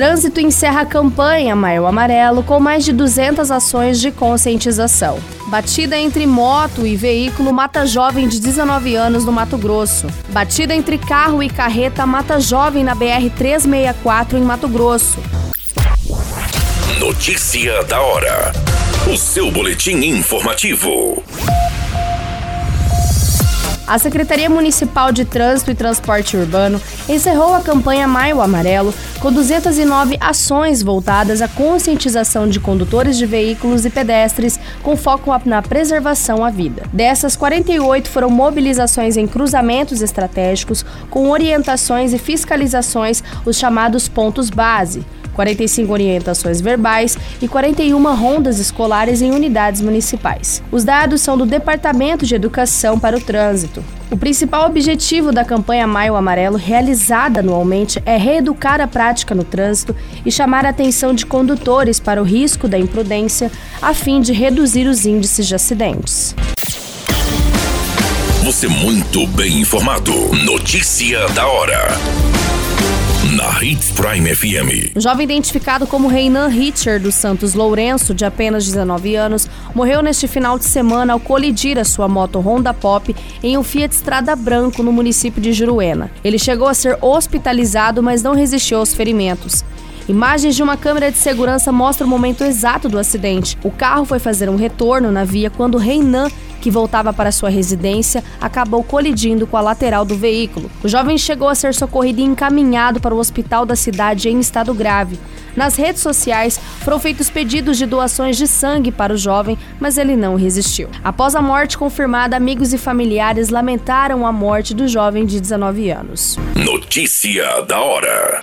Trânsito encerra a campanha Maio Amarelo com mais de 200 ações de conscientização. Batida entre moto e veículo mata jovem de 19 anos no Mato Grosso. Batida entre carro e carreta mata jovem na BR 364 em Mato Grosso. Notícia da hora. O seu boletim informativo. A Secretaria Municipal de Trânsito e Transporte Urbano encerrou a campanha Maio Amarelo com 209 ações voltadas à conscientização de condutores de veículos e pedestres com foco na preservação à vida. Dessas, 48 foram mobilizações em cruzamentos estratégicos com orientações e fiscalizações, os chamados pontos base. 45 orientações verbais e 41 rondas escolares em unidades municipais. Os dados são do Departamento de Educação para o Trânsito. O principal objetivo da campanha Maio Amarelo, realizada anualmente, é reeducar a prática no trânsito e chamar a atenção de condutores para o risco da imprudência, a fim de reduzir os índices de acidentes. Você muito bem informado. Notícia da hora na Hits Prime FM. O jovem identificado como Reinan Richer dos Santos Lourenço, de apenas 19 anos, morreu neste final de semana ao colidir a sua moto Honda Pop em um Fiat Estrada Branco no município de Juruena. Ele chegou a ser hospitalizado, mas não resistiu aos ferimentos. Imagens de uma câmera de segurança mostram o momento exato do acidente. O carro foi fazer um retorno na via quando Reinan que voltava para sua residência, acabou colidindo com a lateral do veículo. O jovem chegou a ser socorrido e encaminhado para o hospital da cidade em estado grave. Nas redes sociais foram feitos pedidos de doações de sangue para o jovem, mas ele não resistiu. Após a morte confirmada, amigos e familiares lamentaram a morte do jovem de 19 anos. Notícia da hora.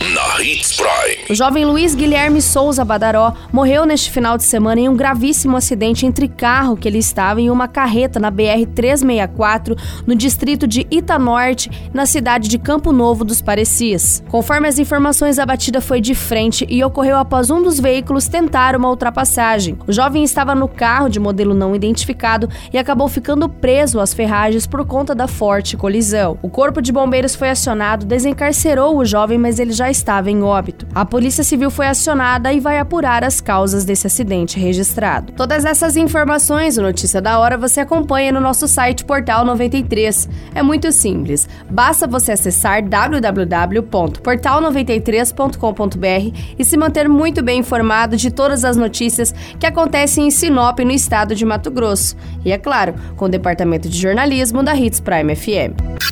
na Hits Prime. O jovem Luiz Guilherme Souza Badaró morreu neste final de semana em um gravíssimo acidente entre carro que ele estava em uma carreta na BR-364, no distrito de Itanorte, na cidade de Campo Novo dos Parecias. Conforme as informações, a batida foi de frente e ocorreu após um dos veículos tentar uma ultrapassagem. O jovem estava no carro de modelo não identificado e acabou ficando preso às ferragens por conta da forte colisão. O corpo de bombeiros foi acionado, desencarcerou o jovem, mas ele já estava em óbito. A Polícia Civil foi acionada e vai apurar as causas desse acidente registrado. Todas essas informações, o Notícia da Hora, você acompanha no nosso site Portal 93. É muito simples. Basta você acessar www.portal93.com.br e se manter muito bem informado de todas as notícias que acontecem em Sinop, no estado de Mato Grosso. E é claro, com o departamento de jornalismo da Hits Prime FM.